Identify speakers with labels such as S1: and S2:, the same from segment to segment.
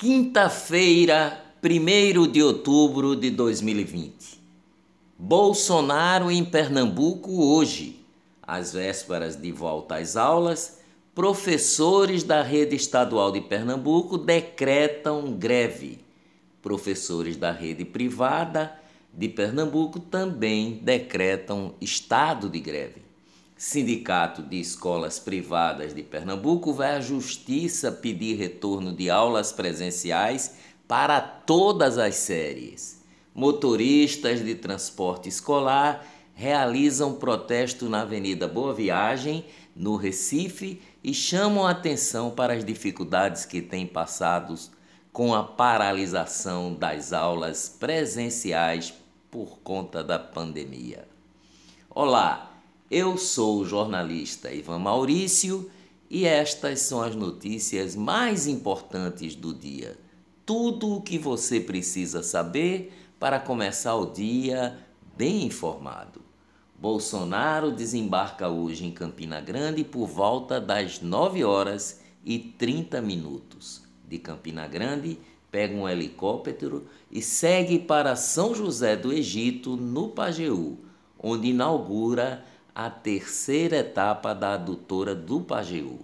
S1: Quinta-feira, 1 de outubro de 2020. Bolsonaro em Pernambuco hoje. Às vésperas de volta às aulas, professores da rede estadual de Pernambuco decretam greve. Professores da rede privada de Pernambuco também decretam estado de greve. Sindicato de Escolas Privadas de Pernambuco vai à Justiça pedir retorno de aulas presenciais para todas as séries. Motoristas de transporte escolar realizam protesto na Avenida Boa Viagem, no Recife, e chamam a atenção para as dificuldades que têm passado com a paralisação das aulas presenciais por conta da pandemia. Olá! Eu sou o jornalista Ivan Maurício e estas são as notícias mais importantes do dia. Tudo o que você precisa saber para começar o dia bem informado. Bolsonaro desembarca hoje em Campina Grande por volta das 9 horas e 30 minutos. De Campina Grande, pega um helicóptero e segue para São José do Egito, no Pajeú, onde inaugura a terceira etapa da adutora do Pajeú.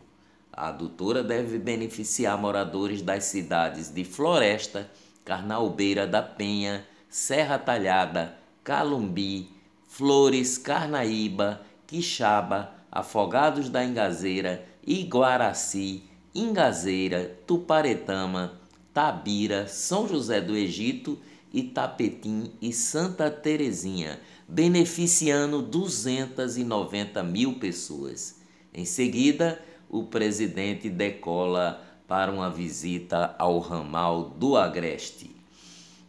S1: A adutora deve beneficiar moradores das cidades de Floresta, Carnaubeira da Penha, Serra Talhada, Calumbi, Flores, Carnaíba, Quixaba, Afogados da Engazeira, Iguaraci, Ingazeira, Tuparetama, Tabira, São José do Egito, Itapetim e Santa Terezinha, beneficiando 290 mil pessoas. Em seguida, o presidente decola para uma visita ao ramal do Agreste.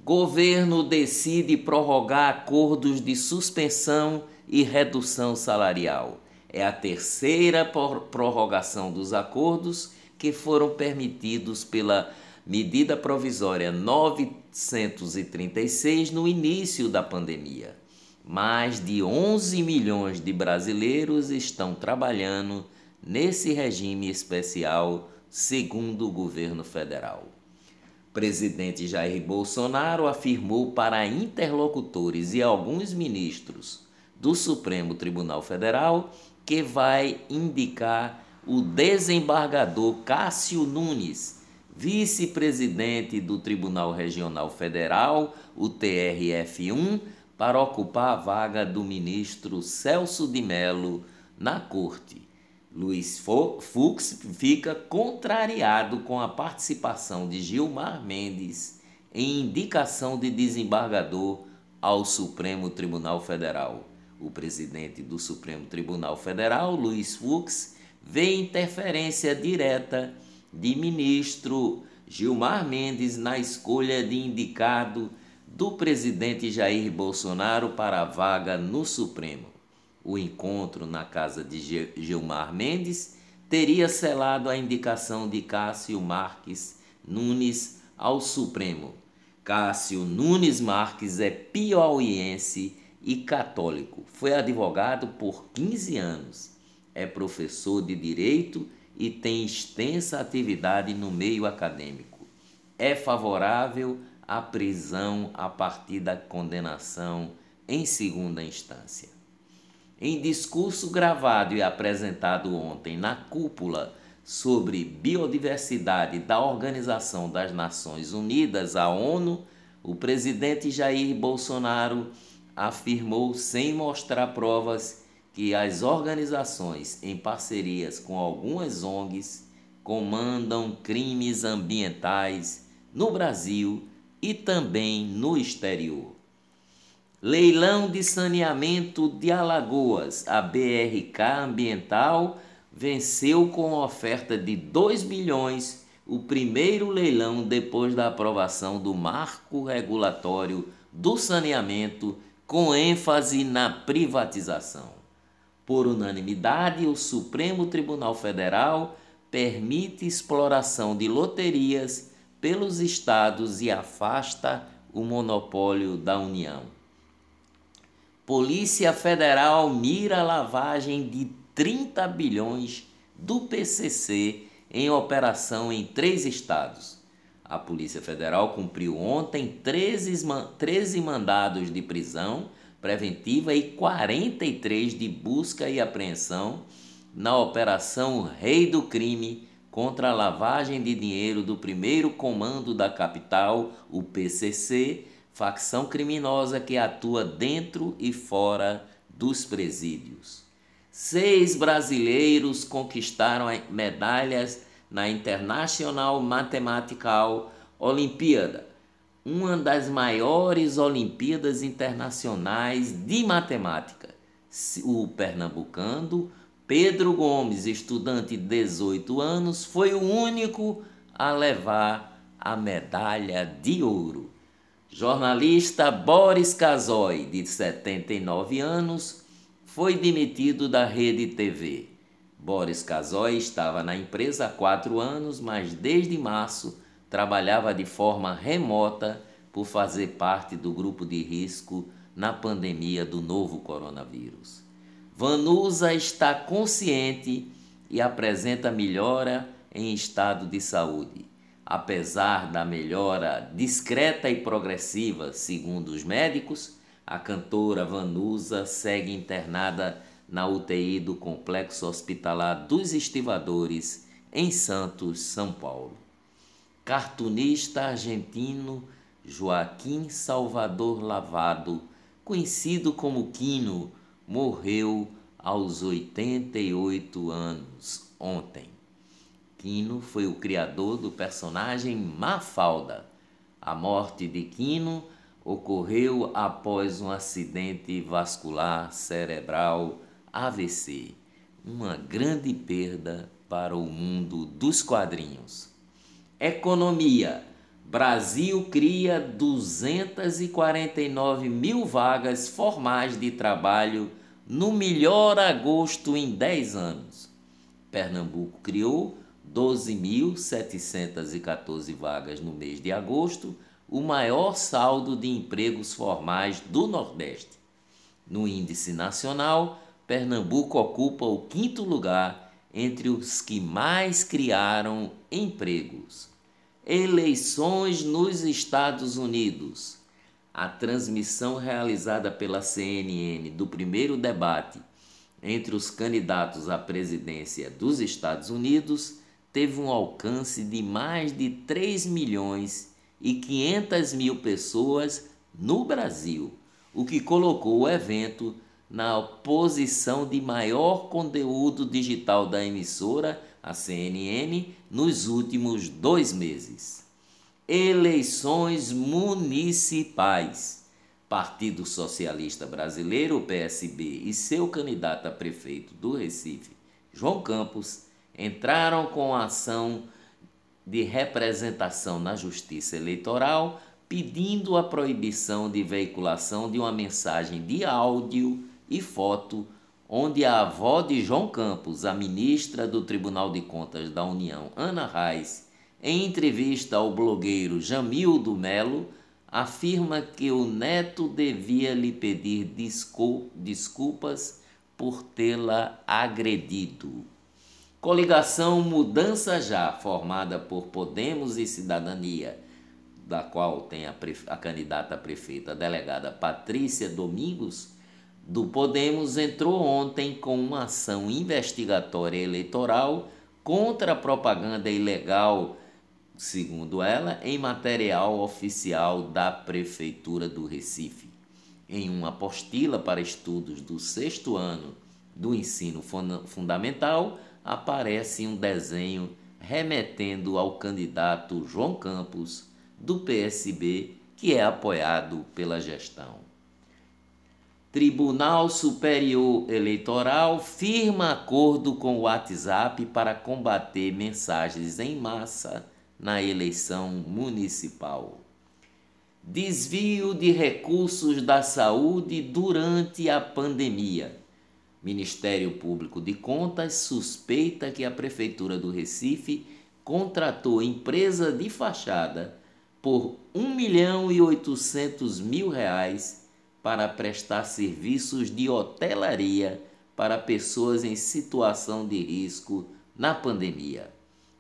S1: Governo decide prorrogar acordos de suspensão e redução salarial. É a terceira prorrogação dos acordos que foram permitidos pela medida provisória 936 no início da pandemia. Mais de 11 milhões de brasileiros estão trabalhando nesse regime especial, segundo o governo federal. Presidente Jair Bolsonaro afirmou para interlocutores e alguns ministros do Supremo Tribunal Federal que vai indicar o desembargador Cássio Nunes, vice-presidente do Tribunal Regional Federal, o TRF1, para ocupar a vaga do ministro Celso de Mello na corte. Luiz Fux fica contrariado com a participação de Gilmar Mendes em indicação de desembargador ao Supremo Tribunal Federal. O presidente do Supremo Tribunal Federal, Luiz Fux, vê interferência direta de ministro Gilmar Mendes na escolha de indicado do presidente Jair Bolsonaro para a vaga no Supremo. O encontro na casa de Gilmar Mendes teria selado a indicação de Cássio Marques Nunes ao Supremo. Cássio Nunes Marques é piauiense e católico. Foi advogado por 15 anos. É professor de direito e tem extensa atividade no meio acadêmico. É favorável a prisão a partir da condenação em segunda instância. Em discurso gravado e apresentado ontem na cúpula sobre biodiversidade da Organização das Nações Unidas, a ONU, o presidente Jair Bolsonaro afirmou, sem mostrar provas, que as organizações, em parcerias com algumas ONGs, comandam crimes ambientais no Brasil e também no exterior. Leilão de saneamento de Alagoas, a BRK Ambiental venceu com oferta de 2 milhões o primeiro leilão depois da aprovação do marco regulatório do saneamento com ênfase na privatização. Por unanimidade, o Supremo Tribunal Federal permite exploração de loterias pelos estados e afasta o monopólio da União. Polícia Federal mira lavagem de 30 bilhões do PCC em operação em três estados. A Polícia Federal cumpriu ontem 13, 13 mandados de prisão preventiva e 43 de busca e apreensão na Operação Rei do Crime contra a lavagem de dinheiro do primeiro comando da capital, o PCC, facção criminosa que atua dentro e fora dos presídios. Seis brasileiros conquistaram medalhas na International Mathematical Olimpíada, uma das maiores Olimpíadas internacionais de matemática. O pernambucano Pedro Gomes, estudante de 18 anos, foi o único a levar a medalha de ouro. Jornalista Boris Casoy, de 79 anos, foi demitido da Rede TV. Boris Casoy estava na empresa há quatro anos, mas desde março trabalhava de forma remota por fazer parte do grupo de risco na pandemia do novo coronavírus. Vanusa está consciente e apresenta melhora em estado de saúde. Apesar da melhora discreta e progressiva, segundo os médicos, a cantora Vanusa segue internada na UTI do Complexo Hospitalar dos Estivadores, em Santos, São Paulo. Cartunista argentino Joaquim Salvador Lavado, conhecido como Quino, morreu aos 88 anos ontem. Quino foi o criador do personagem Mafalda. A morte de Quino ocorreu após um acidente vascular cerebral AVC, uma grande perda para o mundo dos quadrinhos. Economia: Brasil cria 249 mil vagas formais de trabalho no melhor agosto em 10 anos. Pernambuco criou 12.714 vagas no mês de agosto, o maior saldo de empregos formais do Nordeste. No índice nacional, Pernambuco ocupa o quinto lugar entre os que mais criaram empregos. Eleições nos Estados Unidos. A transmissão realizada pela CNN do primeiro debate entre os candidatos à presidência dos Estados Unidos teve um alcance de mais de 3 milhões e 500 mil pessoas no Brasil, o que colocou o evento na posição de maior conteúdo digital da emissora a CNN, nos últimos dois meses. Eleições municipais. Partido Socialista Brasileiro, PSB, e seu candidato a prefeito do Recife, João Campos, entraram com a ação de representação na Justiça Eleitoral pedindo a proibição de veiculação de uma mensagem de áudio e foto onde a avó de João Campos, a ministra do Tribunal de Contas da União, Ana Reis, em entrevista ao blogueiro Jamildo Melo, afirma que o neto devia lhe pedir desculpas por tê-la agredido. Coligação Mudança Já, formada por Podemos e Cidadania, da qual tem a, a candidata a prefeita a delegada Patrícia Domingos, do Podemos entrou ontem com uma ação investigatória eleitoral contra a propaganda ilegal, segundo ela, em material oficial da Prefeitura do Recife. Em uma apostila para estudos do sexto ano do ensino fundamental, aparece um desenho remetendo ao candidato João Campos, do PSB, que é apoiado pela gestão. Tribunal Superior Eleitoral firma acordo com o WhatsApp para combater mensagens em massa na eleição municipal. Desvio de recursos da saúde durante a pandemia. Ministério Público de Contas suspeita que a Prefeitura do Recife contratou empresa de fachada por 1 milhão e 800 mil reais para prestar serviços de hotelaria para pessoas em situação de risco na pandemia.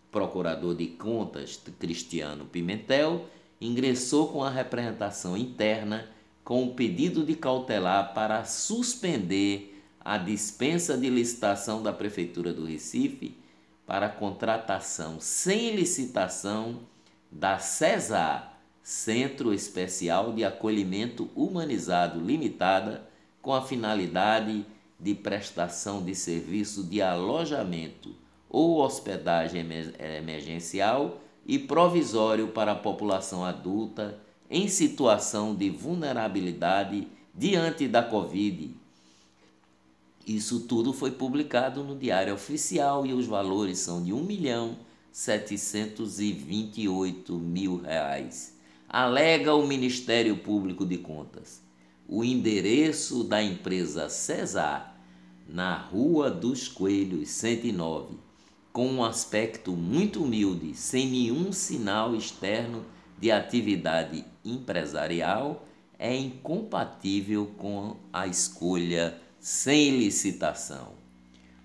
S1: procurador de contas, Cristiano Pimentel, ingressou com a representação interna com o pedido de cautelar para suspender a dispensa de licitação da Prefeitura do Recife para contratação sem licitação da CESAR, Centro Especial de Acolhimento Humanizado Limitada, com a finalidade de prestação de serviço de alojamento ou hospedagem emergencial e provisório para a população adulta em situação de vulnerabilidade diante da Covid. Isso tudo foi publicado no Diário Oficial e os valores são de 1 milhão 728 mil reais. Alega o Ministério Público de Contas. O endereço da empresa Cesar, na Rua dos Coelhos 109, com um aspecto muito humilde, sem nenhum sinal externo de atividade empresarial, é incompatível com a escolha sem licitação.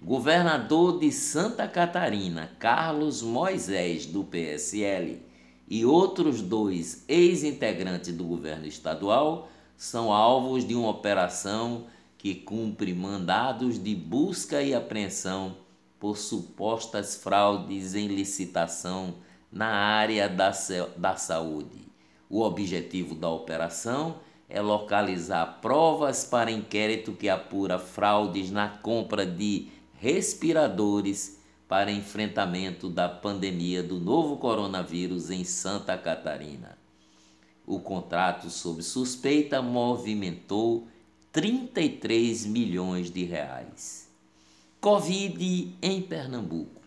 S1: Governador de Santa Catarina, Carlos Moisés, do PSL, e outros dois ex-integrantes do governo estadual são alvos de uma operação que cumpre mandados de busca e apreensão por supostas fraudes em licitação na área da, da saúde. O objetivo da operação é localizar provas para inquérito que apura fraudes na compra de respiradores para enfrentamento da pandemia do novo coronavírus em Santa Catarina. O contrato sob suspeita movimentou 33 milhões de reais. Covid em Pernambuco.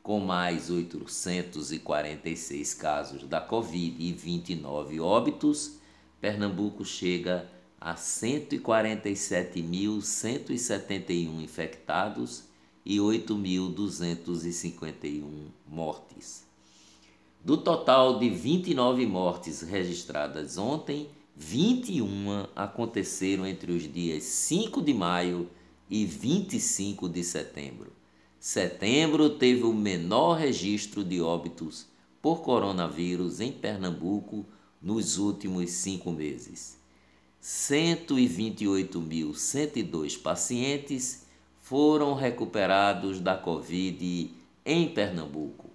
S1: Com mais 846 casos da Covid e 29 óbitos, Pernambuco chega a 147.171 infectados e 8.251 mortes. Do total de 29 mortes registradas ontem, 21 aconteceram entre os dias 5 de maio e 25 de setembro. Setembro teve o menor registro de óbitos por coronavírus em Pernambuco nos últimos cinco meses. 128.102 pacientes foram recuperados da Covid em Pernambuco.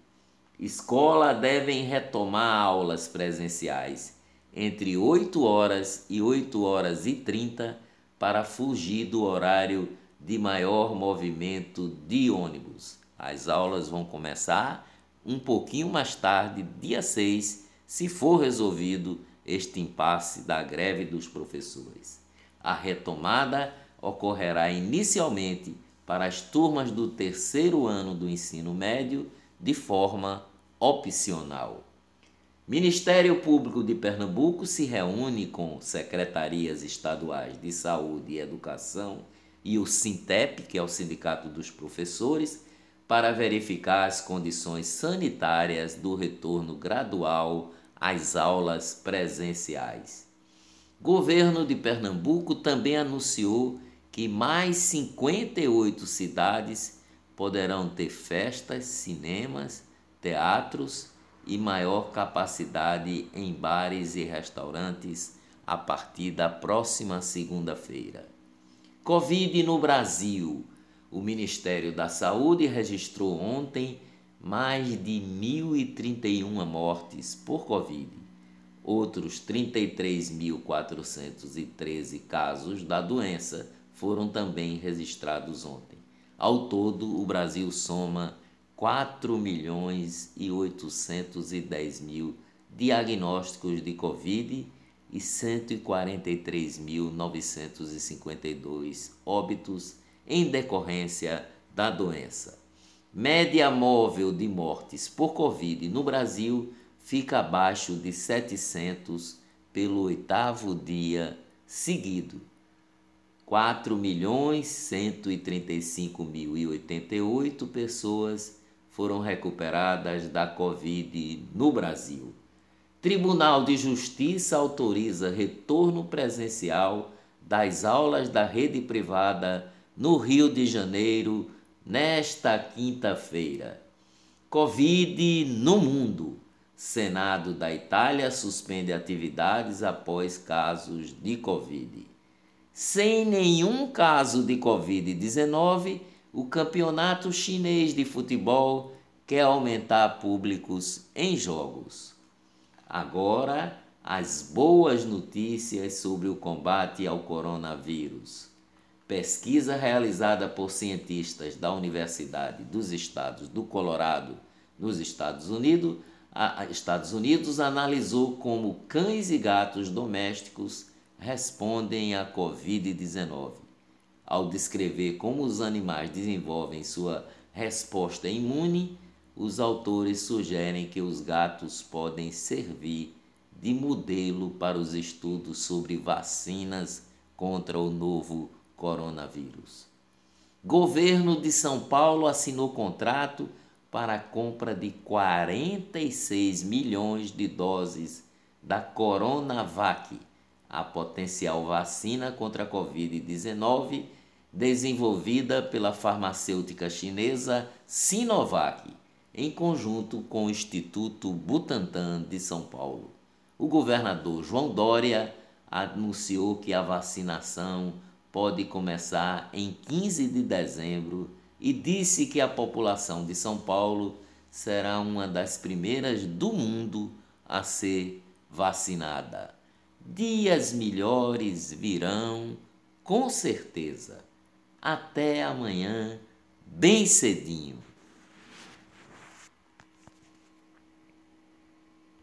S1: Escola devem retomar aulas presenciais entre 8 horas e 8 horas e 30 para fugir do horário de maior movimento de ônibus. As aulas vão começar um pouquinho mais tarde, dia 6, se for resolvido este impasse da greve dos professores. A retomada ocorrerá inicialmente para as turmas do terceiro ano do ensino médio de forma opcional. Ministério Público de Pernambuco se reúne com secretarias estaduais de saúde e educação e o Sintep, que é o Sindicato dos Professores, para verificar as condições sanitárias do retorno gradual às aulas presenciais. Governo de Pernambuco também anunciou que mais 58 cidades poderão ter festas, cinemas, teatros e maior capacidade em bares e restaurantes a partir da próxima segunda-feira. Covid no Brasil. O Ministério da Saúde registrou ontem mais de 1.031 mortes por Covid. Outros 33.413 casos da doença foram também registrados ontem. Ao todo, o Brasil soma 4 milhões e 810 mil diagnósticos de Covid e 143.952 óbitos em decorrência da doença. Média móvel de mortes por Covid no Brasil fica abaixo de 700 pelo oitavo dia seguido. 4.135.088 pessoas foram recuperadas da Covid no Brasil. Tribunal de Justiça autoriza retorno presencial das aulas da rede privada no Rio de Janeiro nesta quinta-feira. Covid no mundo. Senado da Itália suspende atividades após casos de Covid. Sem nenhum caso de Covid-19, o campeonato chinês de futebol quer aumentar públicos em jogos. Agora, as boas notícias sobre o combate ao coronavírus. Pesquisa realizada por cientistas da Universidade dos Estados do Colorado, nos Estados Unidos, a, Estados Unidos analisou como cães e gatos domésticos respondem à Covid-19. Ao descrever como os animais desenvolvem sua resposta imune, os autores sugerem que os gatos podem servir de modelo para os estudos sobre vacinas contra o novo coronavírus. Governo de São Paulo assinou contrato para a compra de 46 milhões de doses da Coronavac, a potencial vacina contra a Covid-19 desenvolvida pela farmacêutica chinesa Sinovac, em conjunto com o Instituto Butantan de São Paulo. O governador João Dória anunciou que a vacinação pode começar em 15 de dezembro e disse que a população de São Paulo será uma das primeiras do mundo a ser vacinada. Dias melhores virão, com certeza. Até amanhã, bem cedinho.